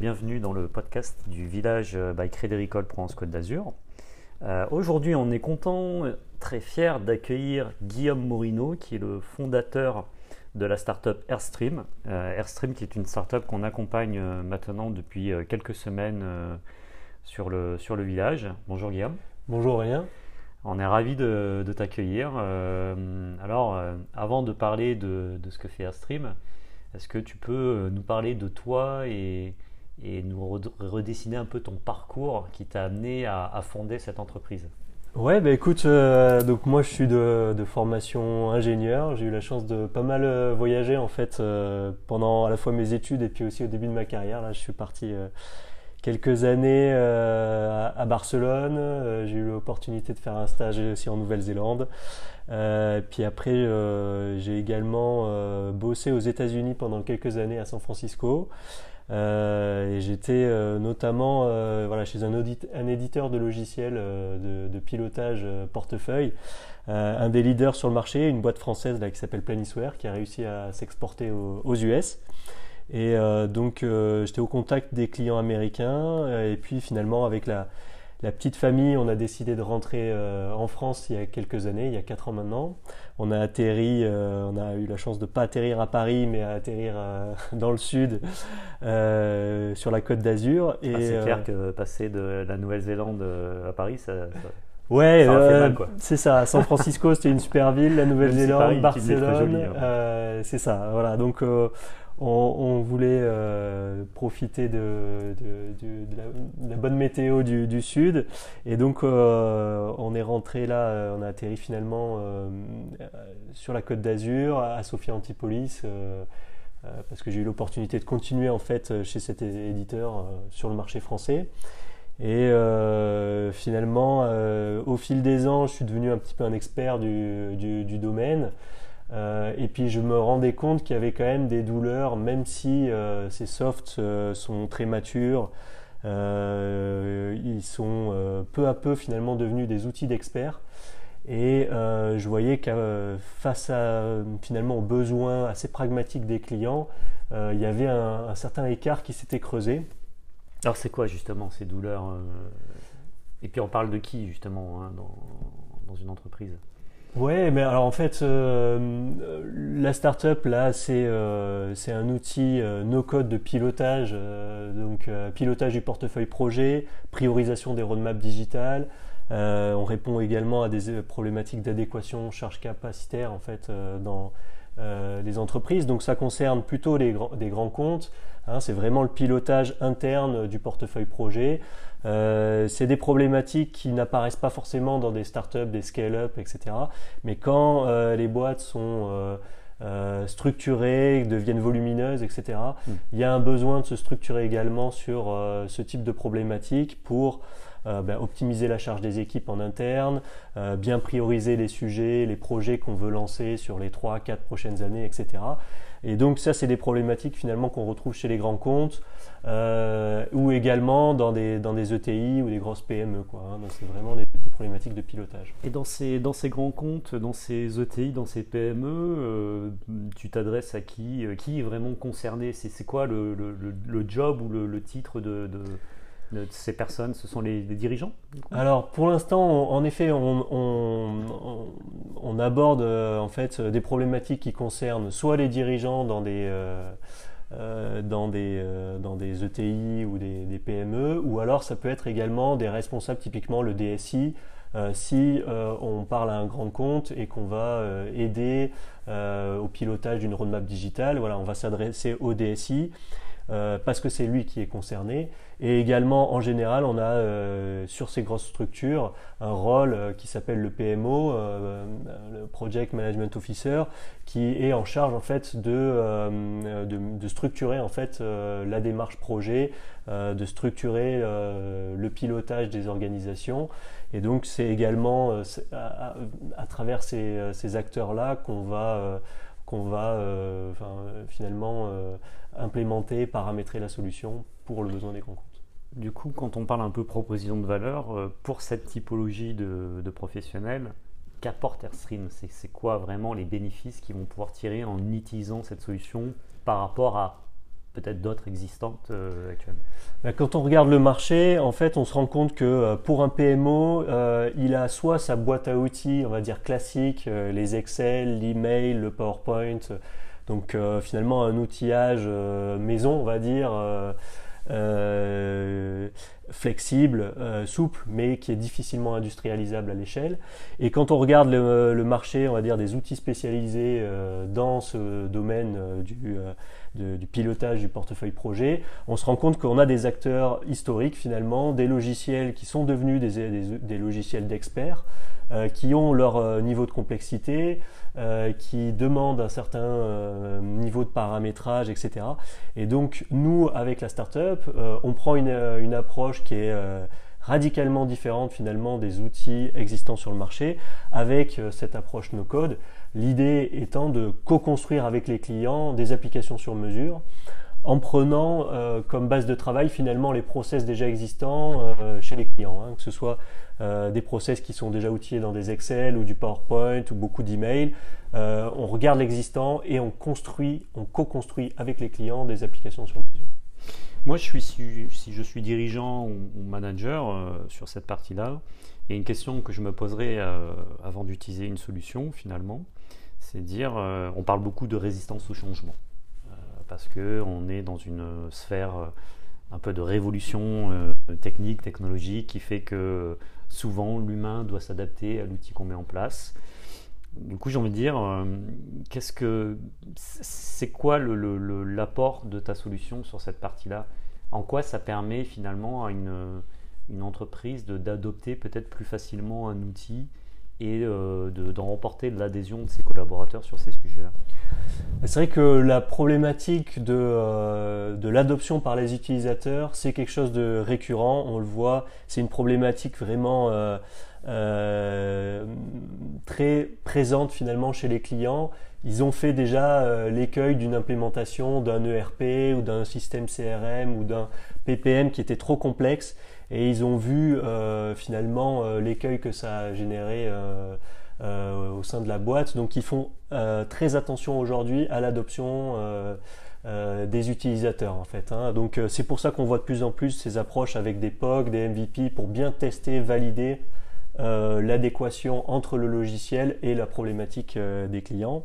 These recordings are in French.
bienvenue dans le podcast du village by Crédit Agricole Provence Côte d'Azur. Euh, aujourd'hui, on est content, très fier d'accueillir Guillaume Morino, qui est le fondateur de la startup Airstream. Euh, Airstream, qui est une startup qu'on accompagne euh, maintenant depuis quelques semaines sur, le, sur le village. Bonjour Guillaume. Bonjour Rien. On est ravi de, t'accueillir. alors, avant de parler de, de, ce que fait Airstream, est-ce que tu peux euh, nous parler de toi et, nous redessiner un peu ton parcours qui t'a amené à, fonder cette entreprise Ouais, bah écoute, euh, donc moi je suis de, formation ingénieur. J'ai eu la chance de pas mal euh, voyager en fait pendant à la fois mes études et puis aussi au début de ma carrière. Là, je suis parti quelques années euh, à, Barcelone. Euh, j'ai eu l'opportunité de faire un stage aussi en Nouvelle-Zélande. Euh, puis après, j'ai également bossé aux États-Unis pendant quelques années à San Francisco. Et j'étais notamment voilà, chez un, éditeur de logiciels de, pilotage portefeuille, un des leaders sur le marché, une boîte française là, qui s'appelle Planisware, qui a réussi à s'exporter aux US. Et euh, donc euh, j'étais au contact des clients américains et puis finalement avec la, la petite famille, on a décidé de rentrer euh, en France il y a quelques années, il y a 4 ans maintenant. On a atterri, on a eu la chance de ne pas atterrir à Paris, mais à atterrir dans le sud, sur la côte d'Azur. Ah, c'est clair que passer de la Nouvelle-Zélande à Paris, ça, Ouais, c'est ça. San Francisco, c'était une super ville. La Nouvelle-Zélande, Barcelone, hein. c'est ça. Voilà. Donc, on, voulait euh, profiter de, la, bonne météo du, sud et donc euh, on est rentré là, euh, on a atterri finalement sur la côte d'Azur à Sophia Antipolis parce que j'ai eu l'opportunité de continuer en fait chez cet éditeur sur le marché français. Et finalement, au fil des ans, je suis devenu un petit peu un expert du domaine. Euh, et puis je me rendais compte qu'il y avait quand même des douleurs, même si euh, ces softs euh, sont très matures, ils sont peu à peu finalement devenus des outils d'experts. Et je voyais que face à finalement aux besoins assez pragmatiques des clients, il y avait un, certain écart qui s'était creusé. Alors c'est quoi justement ces douleurs Et puis on parle de qui justement hein, dans une entreprise? Ouais, mais alors en fait, euh, la startup là, c'est euh, c'est un outil euh, no code de pilotage, donc pilotage du portefeuille projet, priorisation des roadmaps digitales. on répond également à des problématiques d'adéquation charge capacitaire en fait dans les entreprises. Donc ça concerne plutôt les des grands comptes. Hein, c'est vraiment le pilotage interne du portefeuille projet. Euh, c'est des problématiques qui n'apparaissent pas forcément dans des startups, des scale-up, etc. Mais quand euh, les boîtes sont euh, structurées, deviennent volumineuses, etc., mm. il y a un besoin de se structurer également sur ce type de problématiques pour ben, optimiser la charge des équipes en interne, bien prioriser les sujets, les projets qu'on veut lancer sur les 3-4 prochaines années, etc. Et donc ça, c'est des problématiques finalement qu'on retrouve chez les grands comptes euh, ou également dans des, dans des ETI ou des grosses PME. Quoi, hein. c'est vraiment des, problématiques de pilotage. Et dans ces, dans ces grands comptes, dans ces ETI, dans ces PME, euh, tu t'adresses à qui euh, Qui est vraiment concerné? C'est, quoi le, le, le, job ou le, titre de, de ces personnes? Ce sont les, dirigeants Alors pour l'instant, en effet, on, on, on, aborde euh, en fait des problématiques qui concernent soit les dirigeants dans des euh, euh, dans, des, dans des ETI ou des, des, PME, ou alors ça peut être également des responsables, typiquement le DSI, si on parle à un grand compte et qu'on va aider au pilotage d'une roadmap digitale, voilà, on va s'adresser au DSI. Euh, parce que c'est lui qui est concerné. Et également, en général, on a euh, sur ces grosses structures un rôle euh, qui s'appelle le PMO, le Project Management Officer, qui est en charge en fait de, de, structurer en fait la démarche projet, de structurer le pilotage des organisations. Et donc, c'est également à, à, travers ces, ces acteurs-là qu'on va qu'on va euh, finalement euh, implémenter, paramétrer la solution pour le besoin des comptes. Du coup, quand on parle un peu proposition de valeur, euh, pour cette typologie de, professionnels, qu'apporte Airstream C'est quoi vraiment les bénéfices qu'ils vont pouvoir tirer en utilisant cette solution par rapport à peut-être d'autres existantes actuellement. Ben, Quand on regarde le marché, en fait, on se rend compte que pour un PMO, il a soit sa boîte à outils, on va dire classique, les Excel, l'email, le PowerPoint, donc finalement un outillage maison, on va dire euh, flexible, euh, souple, mais qui est difficilement industrialisable à l'échelle. Et quand on regarde le, marché, on va dire des outils spécialisés euh, dans ce domaine du, du, pilotage du portefeuille projet, on se rend compte qu'on a des acteurs historiques finalement, des logiciels qui sont devenus des, des logiciels d'experts, qui ont leur niveau de complexité, euh, qui demandent un certain euh, niveau de paramétrage, etc. Et donc nous, avec la startup, euh, on prend une, une, approche qui est radicalement différente finalement des outils existants sur le marché avec cette approche no-code. L'idée étant de co-construire avec les clients des applications sur mesure en prenant comme base de travail finalement les process déjà existants chez les clients, hein, que ce soit euh, des process qui sont déjà outillés dans des Excel ou du PowerPoint ou beaucoup d'emails. Euh, on regarde l'existant et on construit, on co-construit avec les clients des applications sur mesure. Moi, je suis, si je suis dirigeant ou manager euh, sur cette partie-là, il y a une question que je me poserai avant d'utiliser une solution finalement, c'est dire, on parle beaucoup de résistance au changement, parce qu'on est dans une sphère un peu de révolution technique, technologique, qui fait que souvent l'humain doit s'adapter à l'outil qu'on met en place. Du coup, j'ai envie de dire, euh, qu'est-ce que c'est quoi l'apport de ta solution sur cette partie-là? En quoi ça permet finalement à une, une entreprise d'adopter peut-être plus facilement un outil et euh, d'en remporter l'adhésion de ses collaborateurs sur ces sujets-là. C'est vrai que la problématique de, euh, de l'adoption par les utilisateurs, c'est quelque chose de récurrent, on le voit, c'est une problématique vraiment euh, très présente finalement chez les clients. Ils ont fait déjà l'écueil d'une implémentation d'un ERP ou d'un système CRM ou d'un PPM qui était trop complexe et ils ont vu euh, finalement euh, l'écueil que ça a généré euh, au sein de la boîte. Donc ils font très attention aujourd'hui à l'adoption des utilisateurs en fait. Hein. Donc c'est pour ça qu'on voit de plus en plus ces approches avec des POC, des MVP pour bien tester, valider l'adéquation entre le logiciel et la problématique des clients.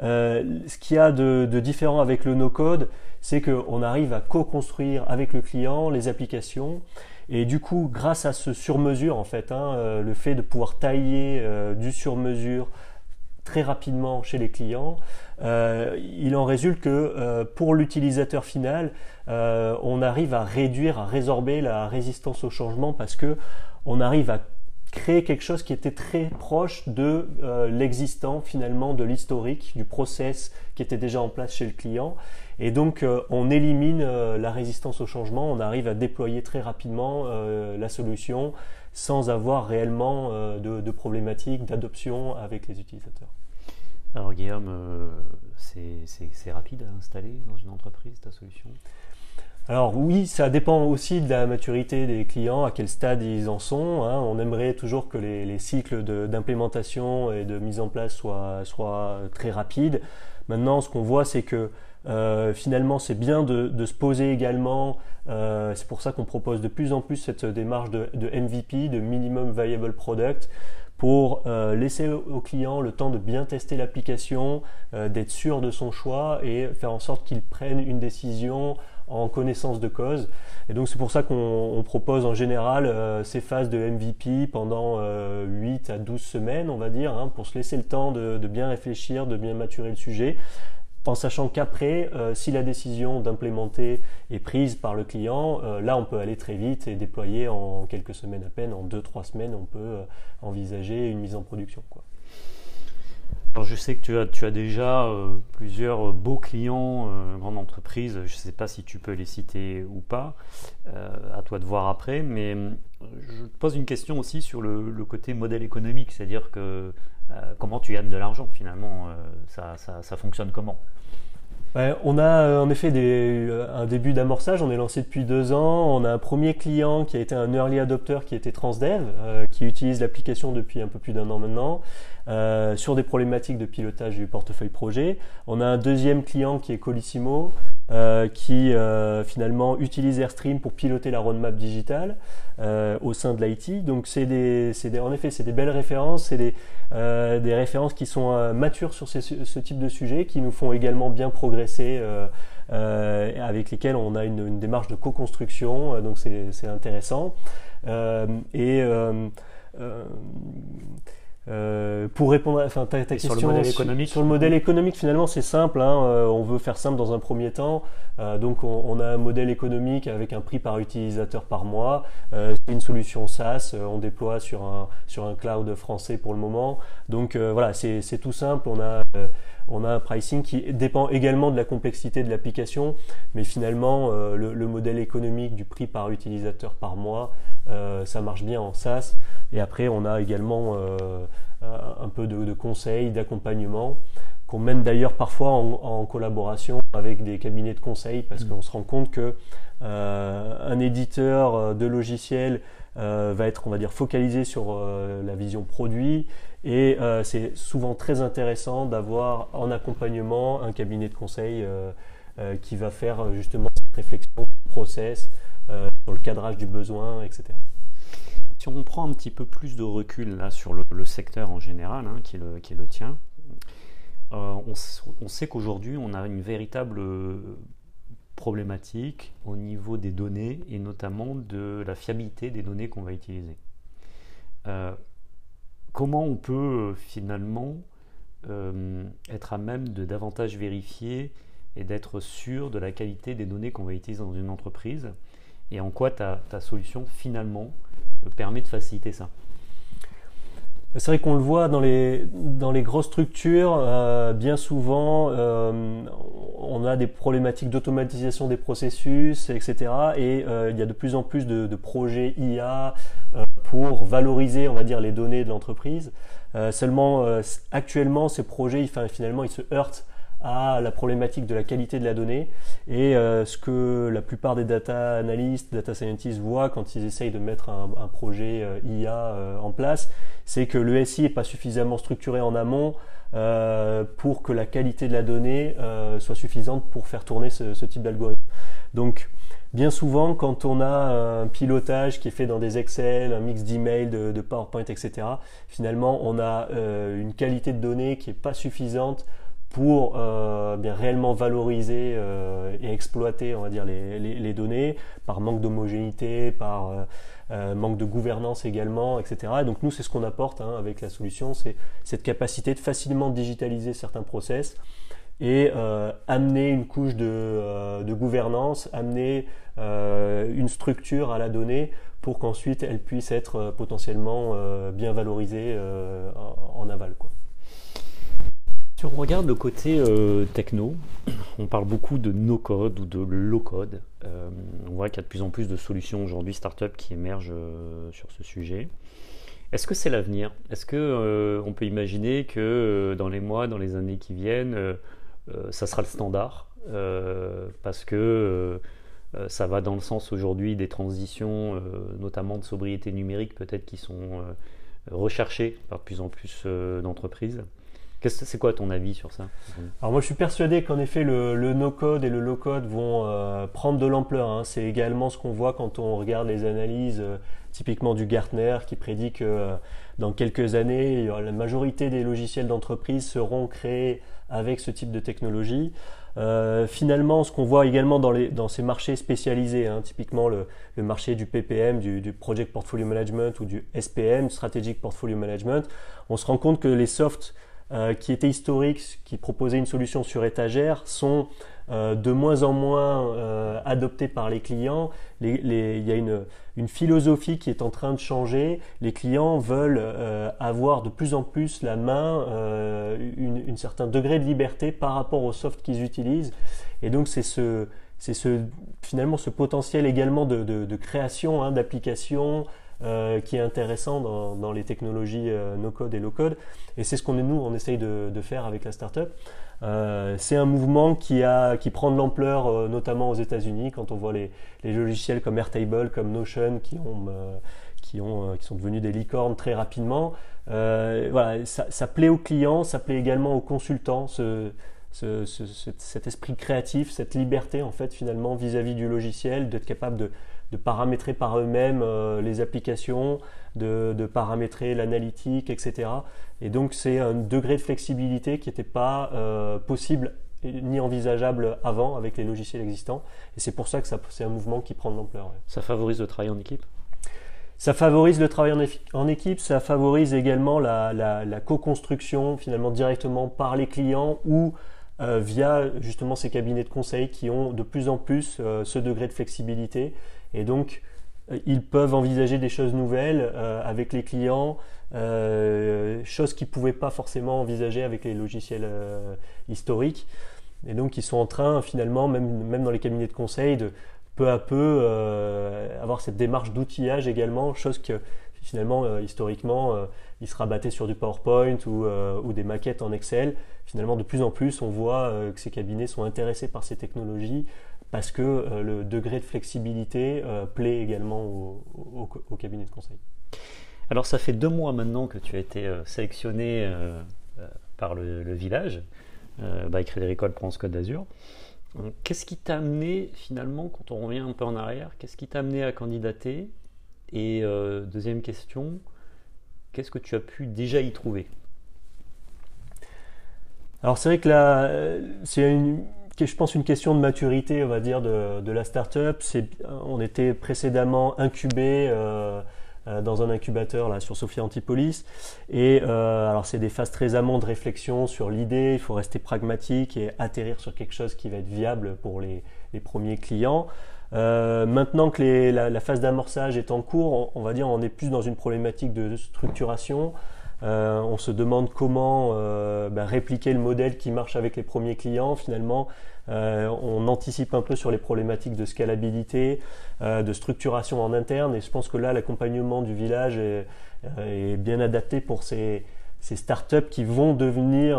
ce qu'il y a de, de, différent avec le no-code, c'est qu'on arrive à co-construire avec le client les applications et du coup, grâce à ce sur-mesure, en fait, hein, euh, le fait de pouvoir tailler euh, du sur-mesure très rapidement chez les clients, euh, il en résulte que pour l'utilisateur final, on arrive à réduire, à résorber la résistance au changement parce que on arrive à créer quelque chose qui était très proche de l'existant finalement, de l'historique, du process qui était déjà en place chez le client. Et donc, euh, on élimine euh, la résistance au changement, on arrive à déployer très rapidement euh, la solution sans avoir réellement de, problématiques d'adoption avec les utilisateurs. Alors Guillaume, c'est rapide à installer dans une entreprise ta solution? Alors oui, ça dépend aussi de la maturité des clients, à quel stade ils en sont. Hein. On aimerait toujours que les, cycles d'implémentation et de mise en place soient, soient très rapides. Maintenant, ce qu'on voit, c'est que euh, finalement, c'est bien de, se poser également. Euh, c'est pour ça qu'on propose de plus en plus cette démarche de, MVP, de Minimum Viable Product, pour euh, laisser au client le temps de bien tester l'application, d'être sûr de son choix et faire en sorte qu'il prenne une décision en connaissance de cause. Et donc c'est pour ça qu'on propose en général ces phases de MVP pendant 8 à 12 semaines, on va dire, hein, pour se laisser le temps de, bien réfléchir, de bien maturer le sujet en sachant qu'après, euh, si la décision d'implémenter est prise par le client, euh, là on peut aller très vite et déployer en quelques semaines à peine, en 2-3 semaines, on peut euh, envisager une mise en production. Quoi. Alors je sais que tu as, tu as déjà plusieurs beaux clients, grandes entreprises, je ne sais pas si tu peux les citer ou pas, à toi de voir après, mais je te pose une question aussi sur le, côté modèle économique, c'est-à-dire que comment tu gagnes de l'argent finalement, ça, ça fonctionne comment? On a euh, en effet euh, un début d'amorçage, on est lancé depuis deux ans, on a un premier client qui a été un early adopter qui était Transdev, euh, qui utilise l'application depuis un peu plus d'un an maintenant, sur des problématiques de pilotage du portefeuille projet. On a un deuxième client qui est Colissimo, euh, qui euh, finalement utilise Airstream pour piloter la roadmap digitale euh, au sein de l'IT. Donc c'est des, des, en effet c'est des belles références, c'est des, des références qui sont matures sur ce type de sujet, qui nous font également bien progresser, avec lesquels on a une, une démarche de co-construction, donc c'est intéressant. et euh, pour répondre à ta, ta question sur le modèle économique, sur le modèle économique finalement c'est simple. Hein, euh, on veut faire simple dans un premier temps. Euh, donc on, on, a un modèle économique avec un prix par utilisateur par mois. C'est une solution SaaS. On déploie sur un sur un cloud français pour le moment. Donc voilà, c'est tout simple. On a on a un pricing qui dépend également de la complexité de l'application, mais finalement le, le, modèle économique du prix par utilisateur par mois, ça marche bien en SaaS. Et après on a également un peu de, de conseils, d'accompagnement qu'on mène d'ailleurs parfois en, collaboration avec des cabinets de conseil parce mm. qu'on se rend compte que euh, un éditeur euh, de logiciels euh, va être, on va dire, focalisé sur la vision produit et c'est souvent très intéressant d'avoir en accompagnement un cabinet de conseil qui va faire justement cette réflexion, process, sur le cadrage du besoin, etc. Si on prend un petit peu plus de recul là sur le, secteur en général, hein, qui, le, qui euh, on, sait qu'aujourd'hui, on a une véritable euh, problématique au niveau des données et notamment de la fiabilité des données qu'on va utiliser. Euh, comment on peut finalement être à même de davantage vérifier et d'être sûr de la qualité des données qu'on va utiliser dans une entreprise? Et en quoi ta solution finalement permet de faciliter ça c'est vrai qu'on le voit dans les, dans les grosses structures, euh, bien souvent, euh, on a des problématiques d'automatisation des processus, etc. Et euh, il y a de plus en plus de, projets IA pour valoriser, on va dire, les données de l'entreprise. seulement, actuellement, ces projets, finalement, ils se heurtent à la problématique de la qualité de la donnée et euh, ce que la plupart des data analystes, data scientists voient quand ils essayent de mettre un, projet euh, IA euh, en place, c'est que le SI n'est pas suffisamment structuré en amont pour que la qualité de la donnée soit suffisante pour faire tourner ce, type d'algorithme. Donc bien souvent, quand on a un pilotage qui est fait dans des Excel, un mix d'emails, de, de PowerPoint, etc., finalement, on a une qualité de données qui n'est pas suffisante pour euh, bien réellement valoriser euh, et exploiter on va dire les, les, données par manque d'homogénéité par euh, manque de gouvernance également etc et donc nous c'est ce qu'on apporte hein, avec la solution c'est cette capacité de facilement digitaliser certains process et amener une couche de, de gouvernance amener une structure à la donnée pour qu'ensuite elle puisse être potentiellement bien valorisée en, en aval quoi. Si on regarde le côté euh, techno, on parle beaucoup de no-code ou de low-code. Euh, on voit qu'il y a de plus en plus de solutions aujourd'hui start-up qui émergent euh, sur ce sujet. Est-ce que c'est l'avenir? Est-ce que on peut imaginer que dans les mois, dans les années qui viennent, ça sera le standard? Parce que ça va dans le sens aujourd'hui des transitions, notamment de sobriété numérique, peut-être qui sont recherchées par de plus en plus d'entreprises. C'est quoi ton avis sur ça? Alors moi je suis persuadé qu'en effet le, no-code et le low-code vont euh, prendre de l'ampleur. Hein. C'est également ce qu'on voit quand on regarde les analyses euh, typiquement du Gartner qui prédit que euh, dans quelques années la majorité des logiciels d'entreprise seront créés avec ce type de technologie. finalement, ce qu'on voit également dans, les, dans ces marchés spécialisés, hein, typiquement le, marché du PPM, du, du, Project Portfolio Management ou du SPM, Strategic Portfolio Management, on se rend compte que les softs euh, qui étaient historiques, qui proposaient une solution sur étagère, sont euh, de moins en moins euh, adoptés par les clients. Il y a une, philosophie qui est en train de changer. Les clients veulent euh, avoir de plus en plus la main, un certain degré de liberté par rapport au soft qu'ils utilisent. Et donc c'est ce, ce, finalement ce potentiel également de création hein, d'applications, euh, qui est intéressant dans, les technologies euh, no-code et low-code. Et c'est ce qu'on nous, on essaye de, faire avec la startup. Euh, c'est un mouvement qui, a, qui prend de l'ampleur, notamment aux États-Unis, quand on voit les, les, logiciels comme Airtable, comme Notion, qui, ont, qui, ont, qui sont devenus des licornes très rapidement. voilà, ça, plaît aux clients, ça plaît également aux consultants. Ce, cet esprit créatif, cette liberté en fait finalement vis-à-vis du logiciel, d'être capable de, paramétrer par eux-mêmes euh, les applications, de, paramétrer l'analytique, etc. Et donc c'est un degré de flexibilité qui n'était pas euh, possible ni envisageable avant avec les logiciels existants. Et c'est pour ça que c'est un mouvement qui prend de l'ampleur. Ça favorise le travail en équipe? Ça favorise le travail en, équipe, ça favorise également la, co-construction finalement directement par les clients ou euh, via justement ces cabinets de conseil qui ont de plus en plus euh, ce degré de flexibilité. Et donc, euh, ils peuvent envisager des choses nouvelles avec les clients, choses qu'ils ne pouvaient pas forcément envisager avec les logiciels historiques. Et donc, ils sont en train, finalement, même, même dans les cabinets de conseil, de peu à peu euh, avoir cette démarche d'outillage également, chose que finalement, euh, historiquement, euh, il se rabattait sur du PowerPoint ou, des maquettes en Excel. Finalement, de plus en plus, on voit que ces cabinets sont intéressés par ces technologies parce que le degré de flexibilité plaît également au, au, cabinet de conseil. Alors, ça fait deux mois maintenant que tu as été sélectionné par le, village, by Crédit France Côte d'Azur. Qu'est-ce qui t'a amené finalement, quand on revient un peu en arrière, qu'est-ce qui t'a amené à candidater? Et euh, deuxième question, qu'est-ce que tu as pu déjà y trouver? Alors c'est vrai que là, c'est une, je pense une question de maturité, on va dire, de, la startup. On était précédemment incubé. Euh, euh, dans un incubateur là, sur Sophia Antipolis. Et euh, alors c'est des phases très amont de réflexion sur l'idée, il faut rester pragmatique et atterrir sur quelque chose qui va être viable pour les, premiers clients. Euh, maintenant que la, phase d'amorçage est en cours, on, va dire on est plus dans une problématique de structuration. Euh, on se demande comment euh, ben, répliquer le modèle qui marche avec les premiers clients. Finalement, euh, on anticipe un peu sur les problématiques de scalabilité, de structuration en interne, et je pense que là, l'accompagnement du village est, bien adapté pour ces, startups qui vont devenir,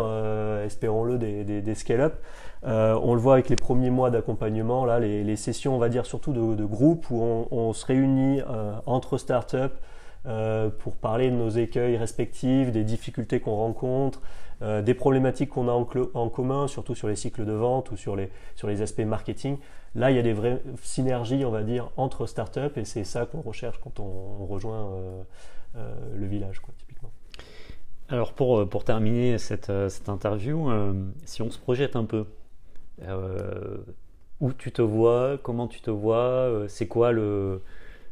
espérons-le, des, scale-up. on le voit avec les premiers mois d'accompagnement, là, les, sessions, on va dire surtout de, de groupe où on, se réunit entre startups pour parler de nos écueils respectifs, des difficultés qu'on rencontre, euh, des problématiques qu'on a en, commun, surtout sur les cycles de vente ou sur les, sur les aspects marketing. Là, il y a des vraies synergies, on va dire, entre startups et c'est ça qu'on recherche quand on, rejoint euh, euh, le village, quoi, typiquement. Alors, pour, pour terminer cette, cette interview, si on se projette un peu, où tu te vois, comment tu te vois, c'est quoi le,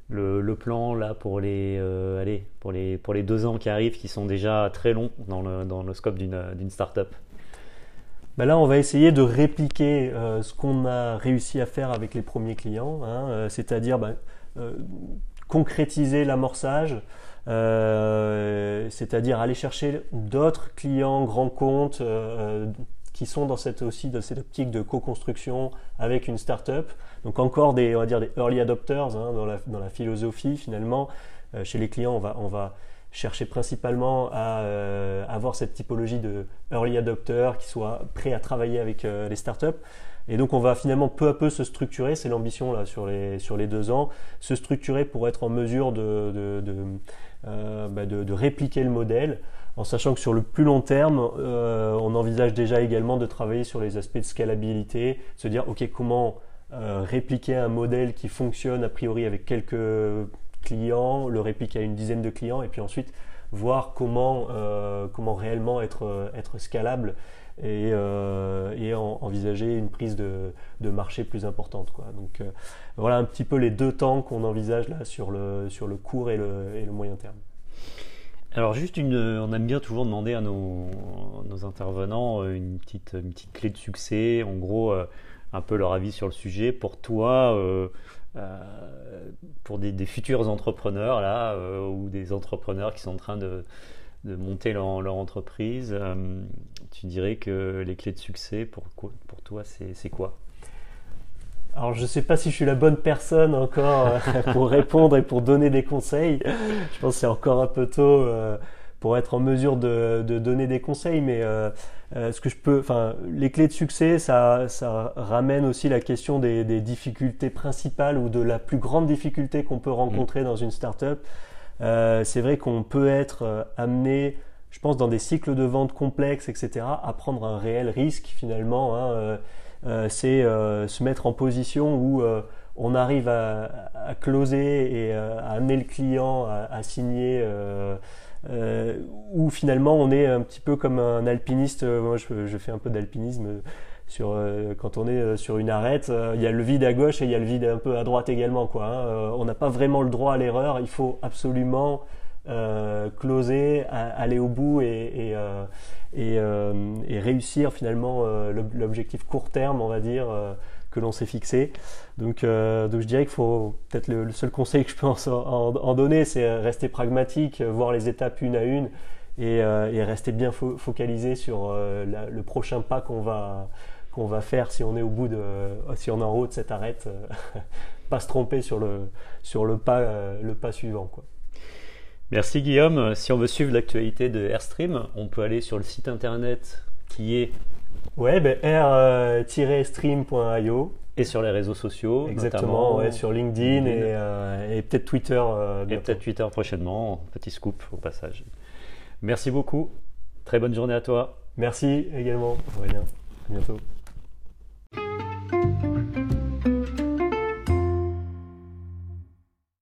le, plan là pour les, euh, pour, les, pour les deux ans qui arrivent qui sont déjà très longs dans le, scope d'une startup. Ben Là, on va essayer de répliquer euh, ce qu'on a réussi à faire avec les premiers clients, hein, euh, c'est-à-dire ben, concrétiser l'amorçage, c'est-à-dire aller chercher d'autres clients grands comptes qui sont dans cette aussi dans cette optique de co-construction avec une startup. Donc encore des on va dire des early adopters hein, dans, la, dans, la, philosophie finalement. Euh, chez les clients, on va on va chercher principalement à euh, avoir cette typologie de early adopters qui soient prêts à travailler avec euh, les startups. Et donc on va finalement peu à peu se structurer, c'est l'ambition là sur les, sur les deux ans, se structurer pour être en mesure de, de, de, bah, de répliquer le modèle en sachant que sur le plus long terme, euh, on envisage déjà également de travailler sur les aspects de scalabilité, se dire ok comment euh, répliquer un modèle qui fonctionne a priori avec quelques clients, le répliquer à une dizaine de clients, et puis ensuite voir comment, euh, comment réellement être, être scalable et, envisager une prise de, marché plus importante. Donc voilà un petit peu les deux temps qu'on envisage là sur le, sur le court et le, et le moyen terme. Alors juste une, on aime bien toujours demander à nos, intervenants euh, une petite, clé de succès, en gros euh, un peu leur avis sur le sujet. Pour toi, euh, pour des, futurs entrepreneurs là, ou des entrepreneurs qui sont en train de, monter leur, entreprise, tu dirais que les clés de succès pour toi c'est quoi? Alors je ne sais pas si je suis la bonne personne encore euh, pour répondre et pour donner des conseils. Je pense que c'est encore un peu tôt euh, pour être en mesure de, donner des conseils, mais euh, ce que je peux, enfin, les clés de succès, ça, ça ramène aussi la question des, difficultés principales ou de la plus grande difficulté qu'on peut rencontrer dans une startup. c'est vrai qu'on peut être amené je pense, dans des cycles de vente complexes, etc., à prendre un réel risque finalement. Hein, c'est se mettre en position où on arrive à, closer et à amener le client à, signer. où finalement on est un petit peu comme un alpiniste. Moi, je fais un peu d'alpinisme sur euh, quand on est euh, sur une arête, euh, il y a le vide à gauche et il y a le vide un peu à droite également. Quoi, hein. on n'a pas vraiment le droit à l'erreur. Il faut absolument closer, aller au bout et, et, et, réussir finalement l'objectif court terme, on va dire, que l'on s'est fixé. Donc, donc je dirais qu'il faut peut-être le, seul conseil que je peux en, donner, c'est rester pragmatique, voir les étapes une à une et, et rester bien focalisé sur le prochain pas qu'on va qu'on va faire si on est au bout de, si on en haut de cette arête, euh, pas se tromper sur le, sur le pas, euh, le pas suivant. Quoi. Merci Guillaume. Si on veut suivre l'actualité de Airstream, on peut aller sur le site internet qui est ouais, ben, r-stream.io et sur les réseaux sociaux, exactement, ouais, sur LinkedIn, et, euh, et peut-être Twitter. et peut-être Twitter prochainement. Petit scoop au passage. Merci beaucoup. Très bonne journée à toi. Merci également. Aurélien. À bientôt.